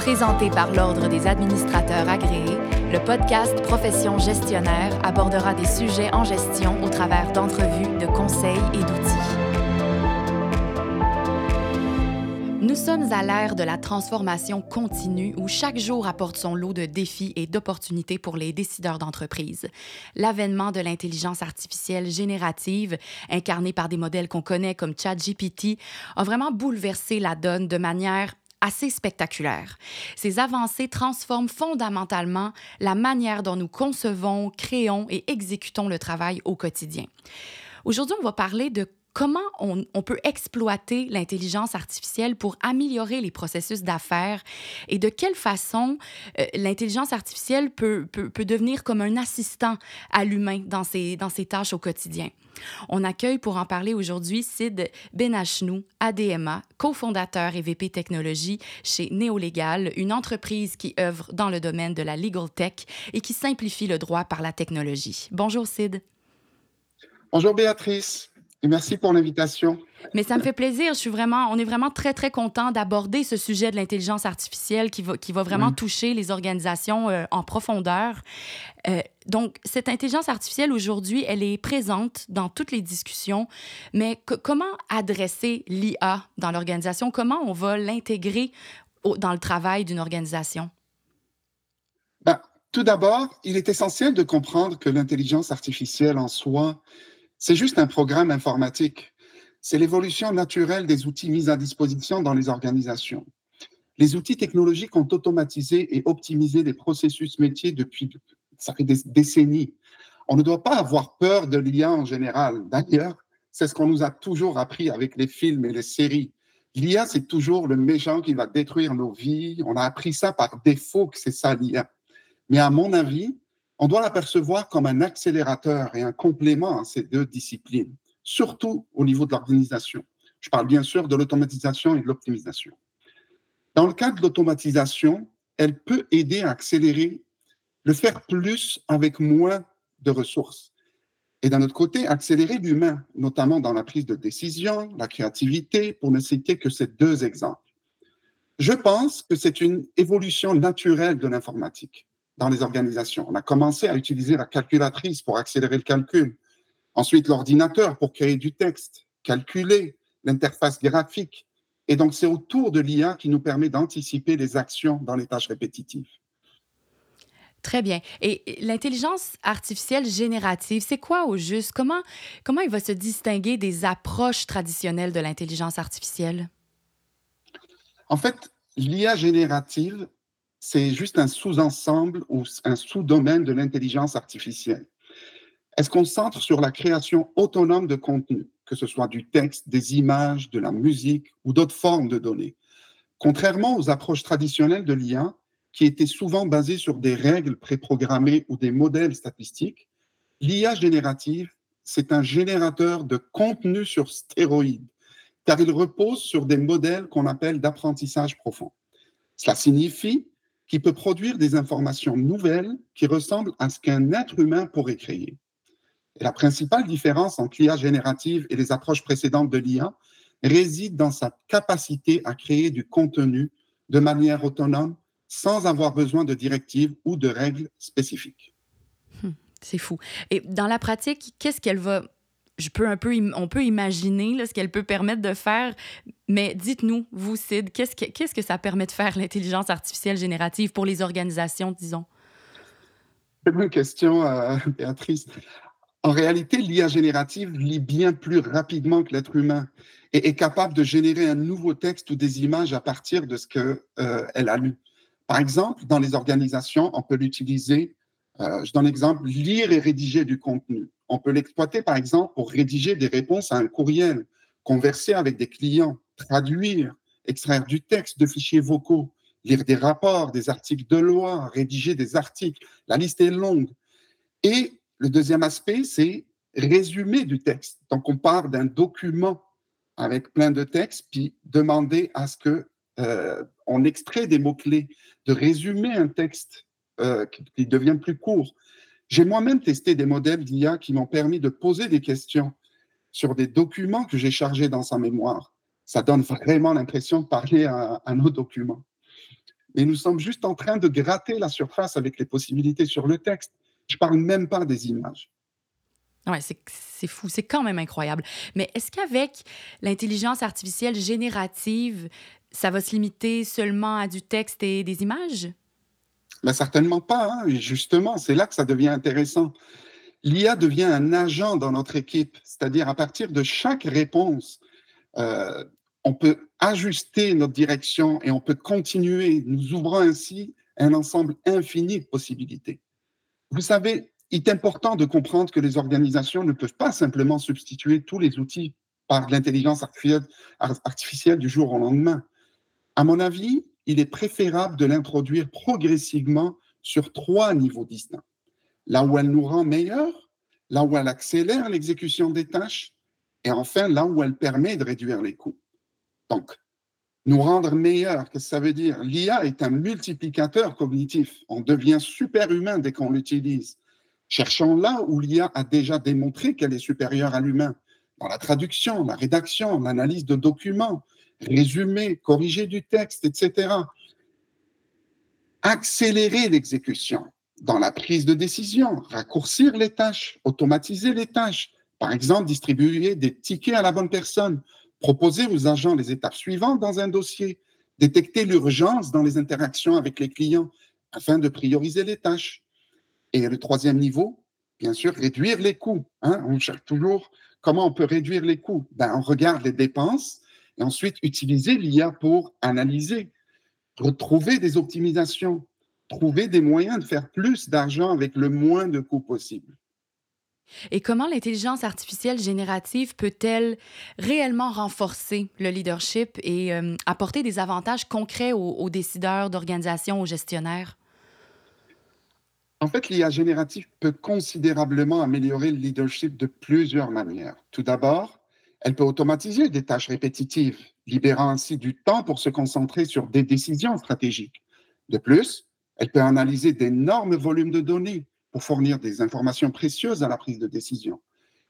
Présenté par l'Ordre des administrateurs agréés, le podcast Profession gestionnaire abordera des sujets en gestion au travers d'entrevues, de conseils et d'outils. Nous sommes à l'ère de la transformation continue où chaque jour apporte son lot de défis et d'opportunités pour les décideurs d'entreprise. L'avènement de l'intelligence artificielle générative, incarnée par des modèles qu'on connaît comme ChatGPT, a vraiment bouleversé la donne de manière assez spectaculaire. Ces avancées transforment fondamentalement la manière dont nous concevons, créons et exécutons le travail au quotidien. Aujourd'hui, on va parler de comment on, peut exploiter l'intelligence artificielle pour améliorer les processus d'affaires? Et de quelle façon euh, l'intelligence artificielle peut, peut, devenir comme un assistant à l'humain dans ses, dans ses tâches au quotidien? On accueille pour en parler aujourd'hui Sid Benachnou, ADMA, cofondateur et VP technologie chez Néolégal, une entreprise qui œuvre dans le domaine de la legal tech et qui simplifie le droit par la technologie. Bonjour Sid. Bonjour Béatrice merci pour l'invitation. Mais ça me fait plaisir. Je suis vraiment, on est vraiment très, très content d'aborder ce sujet de l'intelligence artificielle qui va, qui va vraiment toucher les organisations euh, en profondeur. Euh, donc, cette intelligence artificielle, aujourd'hui, elle est présente dans toutes les discussions, mais comment adresser l'IA dans l'organisation? Comment on va l'intégrer dans le travail d'une organisation? Ben, tout d'abord, il est essentiel de comprendre que l'intelligence artificielle en soi, c'est juste un programme informatique. C'est l'évolution naturelle des outils mis à disposition dans les organisations. Les outils technologiques ont automatisé et optimisé les processus métiers depuis ça fait des décennies. On ne doit pas avoir peur de l'IA en général. D'ailleurs, c'est ce qu'on nous a toujours appris avec les films et les séries. L'IA, c'est toujours le méchant qui va détruire nos vies. On a appris ça par défaut que c'est ça l'IA. Mais à mon avis, on doit l'apercevoir comme un accélérateur et un complément à ces deux disciplines, surtout au niveau de l'organisation. Je parle bien sûr de l'automatisation et de l'optimisation. Dans le cas de l'automatisation, elle peut aider à accélérer le faire plus avec moins de ressources. Et d'un autre côté, accélérer l'humain, notamment dans la prise de décision, la créativité, pour ne citer que ces deux exemples. Je pense que c'est une évolution naturelle de l'informatique dans les organisations. On a commencé à utiliser la calculatrice pour accélérer le calcul, ensuite l'ordinateur pour créer du texte, calculer, l'interface graphique. Et donc, c'est autour de l'IA qui nous permet d'anticiper les actions dans les tâches répétitives. Très bien. Et l'intelligence artificielle générative, c'est quoi au juste? Comment, comment il va se distinguer des approches traditionnelles de l'intelligence artificielle? En fait, l'IA générative, c'est juste un sous-ensemble ou un sous-domaine de l'intelligence artificielle. Elle se concentre sur la création autonome de contenu, que ce soit du texte, des images, de la musique ou d'autres formes de données. Contrairement aux approches traditionnelles de l'IA, qui étaient souvent basées sur des règles préprogrammées ou des modèles statistiques, l'IA générative, c'est un générateur de contenu sur stéroïdes, car il repose sur des modèles qu'on appelle d'apprentissage profond. Cela signifie qui peut produire des informations nouvelles qui ressemblent à ce qu'un être humain pourrait créer. Et la principale différence entre l'IA générative et les approches précédentes de l'IA réside dans sa capacité à créer du contenu de manière autonome sans avoir besoin de directives ou de règles spécifiques. Hum, c'est fou. Et dans la pratique, qu'est-ce qu'elle va je peux un peu, on peut imaginer ce qu'elle peut permettre de faire, mais dites-nous, vous, Sid, qu'est-ce que, ça permet de faire, l'intelligence artificielle générative, pour les organisations, disons? Une question, euh, Béatrice. En réalité, l'IA générative lit bien plus rapidement que l'être humain et est capable de générer un nouveau texte ou des images à partir de ce qu'elle euh, a lu. Par exemple, dans les organisations, on peut l'utiliser, euh, je donne l'exemple, lire et rédiger du contenu. On peut l'exploiter, par exemple, pour rédiger des réponses à un courriel, converser avec des clients, traduire, extraire du texte de fichiers vocaux, lire des rapports, des articles de loi, rédiger des articles. La liste est longue. Et le deuxième aspect, c'est résumer du texte. Donc, on part d'un document avec plein de textes, puis demander à ce que euh, on extrait des mots-clés, de résumer un texte euh, qui devient plus court. J'ai moi-même testé des modèles d'IA qui m'ont permis de poser des questions sur des documents que j'ai chargés dans sa mémoire. Ça donne vraiment l'impression de parler à, nos documents. mais nous sommes juste en train de gratter la surface avec les possibilités sur le texte. Je parle même pas des images. Ouais, c'est fou, c'est quand même incroyable. Mais est-ce qu'avec l'intelligence artificielle générative, ça va se limiter seulement à du texte et des images? Ben, certainement pas. Hein. Justement, c'est là que ça devient intéressant. L'IA devient un agent dans notre équipe, c'est-à-dire à partir de chaque réponse, euh, on peut ajuster notre direction et on peut continuer, nous ouvrant ainsi un ensemble infini de possibilités. Vous savez, il est important de comprendre que les organisations ne peuvent pas simplement substituer tous les outils par l'intelligence artificielle du jour au lendemain. À mon avis, il est préférable de l'introduire progressivement sur trois niveaux distincts. Là où elle nous rend meilleurs, là où elle accélère l'exécution des tâches, et enfin là où elle permet de réduire les coûts. Donc, nous rendre meilleurs, qu'est-ce que ça veut dire? L'IA est un multiplicateur cognitif. On devient super humain dès qu'on l'utilise. Cherchons là où l'IA a déjà démontré qu'elle est supérieure à l'humain, dans la traduction, la rédaction, l'analyse de documents, résumer, corriger du texte, etc. Accélérer l'exécution dans la prise de décision, raccourcir les tâches, automatiser les tâches, par exemple distribuer des tickets à la bonne personne, proposer aux agents les étapes suivantes dans un dossier, détecter l'urgence dans les interactions avec les clients afin de prioriser les tâches. Et le troisième niveau, bien sûr, réduire les coûts. Hein. On cherche toujours comment on peut réduire les coûts. Ben, on regarde les dépenses et ensuite utiliser l'IA pour analyser, retrouver des optimisations, trouver des moyens de faire plus d'argent avec le moins de coûts possible. Et comment l'intelligence artificielle générative peut-elle réellement renforcer le leadership et euh, apporter des avantages concrets aux, aux décideurs d'organisation, aux gestionnaires? En fait, l'IA générative peut considérablement améliorer le leadership de plusieurs manières. Tout d'abord, elle peut automatiser des tâches répétitives, libérant ainsi du temps pour se concentrer sur des décisions stratégiques. De plus, elle peut analyser d'énormes volumes de données pour fournir des informations précieuses à la prise de décision.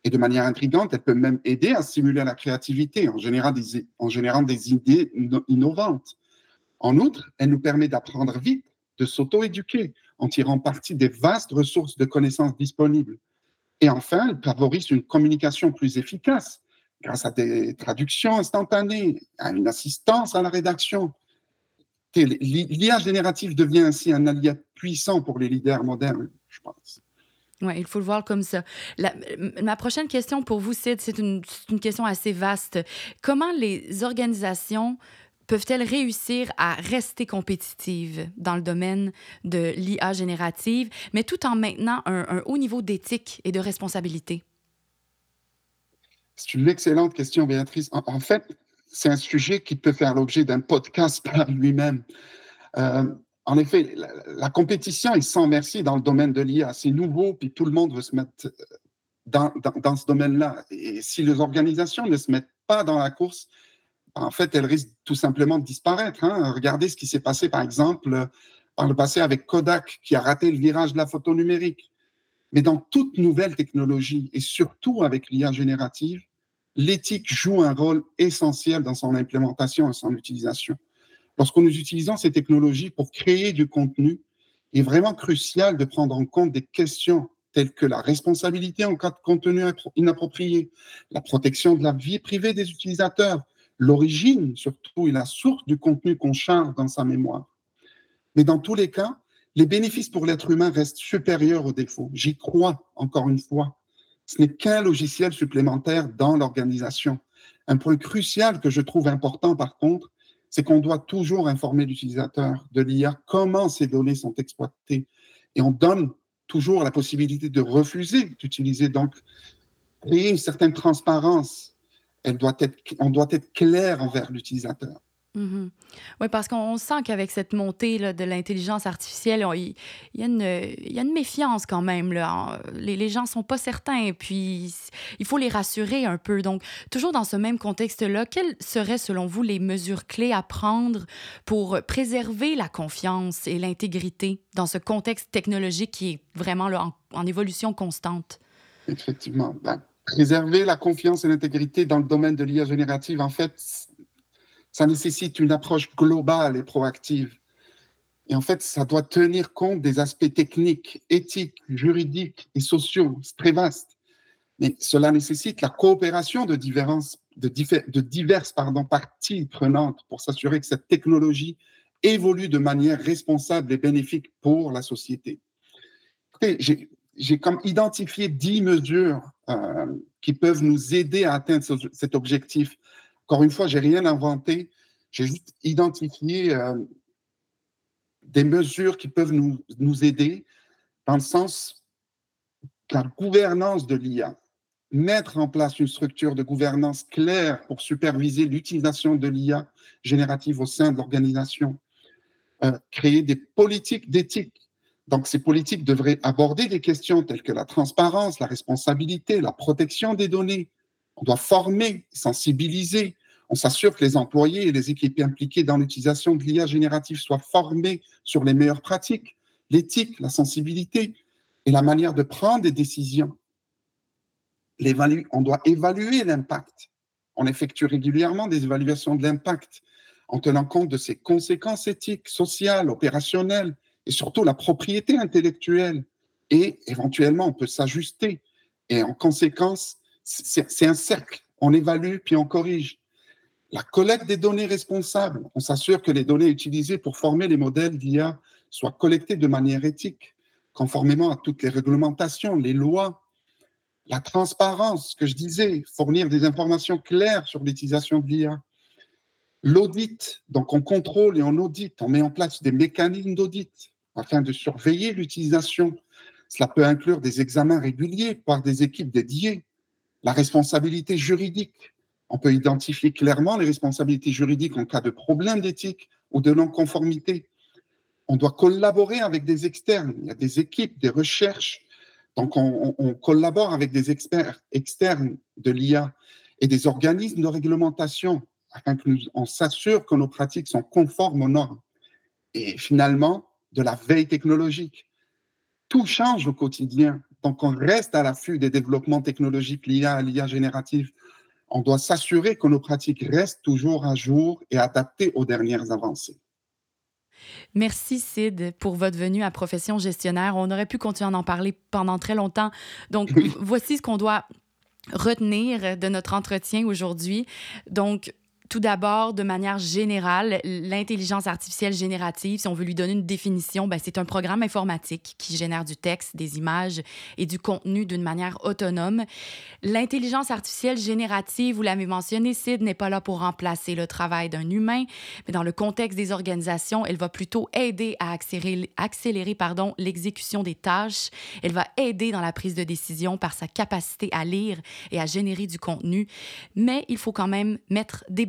Et de manière intrigante, elle peut même aider à stimuler la créativité en générant des, idées innovantes. En outre, elle nous permet d'apprendre vite, de s'auto-éduquer en tirant parti des vastes ressources de connaissances disponibles. Et enfin, elle favorise une communication plus efficace grâce à des traductions instantanées, à une assistance à la rédaction. L'IA générative devient ainsi un allié puissant pour les leaders modernes, je pense. Oui, il faut le voir comme ça. ma prochaine question pour vous, Sid, c'est une, une, question assez vaste. Comment les organisations peuvent-elles réussir à rester compétitives dans le domaine de l'IA générative, mais tout en maintenant un, haut niveau d'éthique et de responsabilité? C'est une excellente question, Béatrice. En, fait, c'est un sujet qui peut faire l'objet d'un podcast par lui-même. Euh, en effet, la, compétition est sans merci dans le domaine de l'IA. C'est nouveau, puis tout le monde veut se mettre dans, dans, ce domaine-là. Et si les organisations ne se mettent pas dans la course, en fait, elle risque tout simplement de disparaître. Hein. Regardez ce qui s'est passé, par exemple, par le passé avec Kodak, qui a raté le virage de la photo numérique. Mais dans toute nouvelle technologie, et surtout avec l'IA générative, l'éthique joue un rôle essentiel dans son implémentation et son utilisation. Lorsque nous utilisons ces technologies pour créer du contenu, il est vraiment crucial de prendre en compte des questions telles que la responsabilité en cas de contenu inapproprié, la protection de la vie privée des utilisateurs, l'origine surtout et la source du contenu qu'on charge dans sa mémoire. Mais dans tous les cas, les bénéfices pour l'être humain restent supérieurs aux défauts. J'y crois, encore une fois. Ce n'est qu'un logiciel supplémentaire dans l'organisation. Un point crucial que je trouve important, par contre, c'est qu'on doit toujours informer l'utilisateur de l'IA comment ces données sont exploitées. Et on donne toujours la possibilité de refuser d'utiliser, donc créer une certaine transparence elle doit être, on doit être clair envers l'utilisateur. Mm-hmm. Oui, parce qu'on sent qu'avec cette montée là, de l'intelligence artificielle, il y, a une méfiance quand même. Là. Les, gens ne sont pas certains, puis il faut les rassurer un peu. Donc, toujours dans ce même contexte-là, quelles seraient, selon vous, les mesures clés à prendre pour préserver la confiance et l'intégrité dans ce contexte technologique qui est vraiment là, en, évolution constante? Effectivement. Ben, préserver la confiance et l'intégrité dans le domaine de l'IA générative, en fait, ça nécessite une approche globale et proactive. Et en fait, ça doit tenir compte des aspects techniques, éthiques, juridiques et sociaux. C'est très vaste. Mais cela nécessite la coopération de, diverses, parties prenantes pour s'assurer que cette technologie évolue de manière responsable et bénéfique pour la société. J'ai comme identifié dix mesures euh, qui peuvent nous aider à atteindre cet objectif. Encore une fois, j'ai rien inventé, j'ai juste identifié euh, des mesures qui peuvent nous, nous aider dans le sens de la gouvernance de l'IA, mettre en place une structure de gouvernance claire pour superviser l'utilisation de l'IA générative au sein de l'organisation, euh, créer des politiques d'éthique. Donc, ces politiques devraient aborder des questions telles que la transparence, la responsabilité, la protection des données. On doit former, sensibiliser, on s'assure que les employés et les équipes impliquées dans l'utilisation de l'IA générative soient formés sur les meilleures pratiques, l'éthique, la sensibilité et la manière de prendre des décisions. On doit évaluer l'impact. On effectue régulièrement des évaluations de l'impact en tenant compte de ses conséquences éthiques, sociales, opérationnelles et surtout la propriété intellectuelle. Et éventuellement, on peut s'ajuster. Et en conséquence, c'est un cercle. On évalue puis on corrige. La collecte des données responsables. On s'assure que les données utilisées pour former les modèles d'IA soient collectées de manière éthique, conformément à toutes les réglementations, les lois. La transparence, que je disais, fournir des informations claires sur l'utilisation de l'IA. L'audit, donc on contrôle et on audite, on met en place des mécanismes d'audit afin de surveiller l'utilisation. Cela peut inclure des examens réguliers par des équipes dédiées, la responsabilité juridique, on peut identifier clairement les responsabilités juridiques en cas de problème d'éthique ou de non-conformité. On doit collaborer avec des externes. Il y a des équipes, des recherches. Donc, on, collabore avec des experts externes de l'IA et des organismes de réglementation afin qu'on s'assure que nos pratiques sont conformes aux normes. Et finalement, de la veille technologique. Tout change au quotidien. Donc, on reste à l'affût des développements technologiques liés à l'IA générative on doit s'assurer que nos pratiques restent toujours à jour et adaptées aux dernières avancées. Merci Sid pour votre venue à Profession Gestionnaire. On aurait pu continuer à en parler pendant très longtemps. Donc, voici ce qu'on doit retenir de notre entretien aujourd'hui. Donc, tout d'abord, de manière générale, l'intelligence artificielle générative, si on veut lui donner une définition, ben, c'est un programme informatique qui génère du texte, des images et du contenu d'une manière autonome. L'intelligence artificielle générative, vous l'avez mentionné, Sid, n'est pas là pour remplacer le travail d'un humain, mais dans le contexte des organisations, elle va plutôt aider à accélérer, l'exécution des tâches. Elle va aider dans la prise de décision par sa capacité à lire et à générer du contenu. Mais il faut quand même mettre des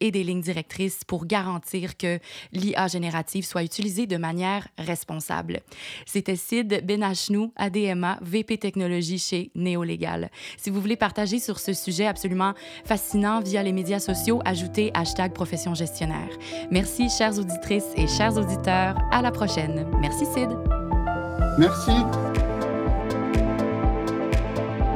et des lignes directrices pour garantir que l'IA générative soit utilisée de manière responsable. C'était Sid Benachnou, ADMA, VP Technologie chez Néolégal. Si vous voulez partager sur ce sujet absolument fascinant via les médias sociaux, ajoutez hashtag profession gestionnaire. Merci, chères auditrices et chers auditeurs. À la prochaine. Merci, Sid. Merci.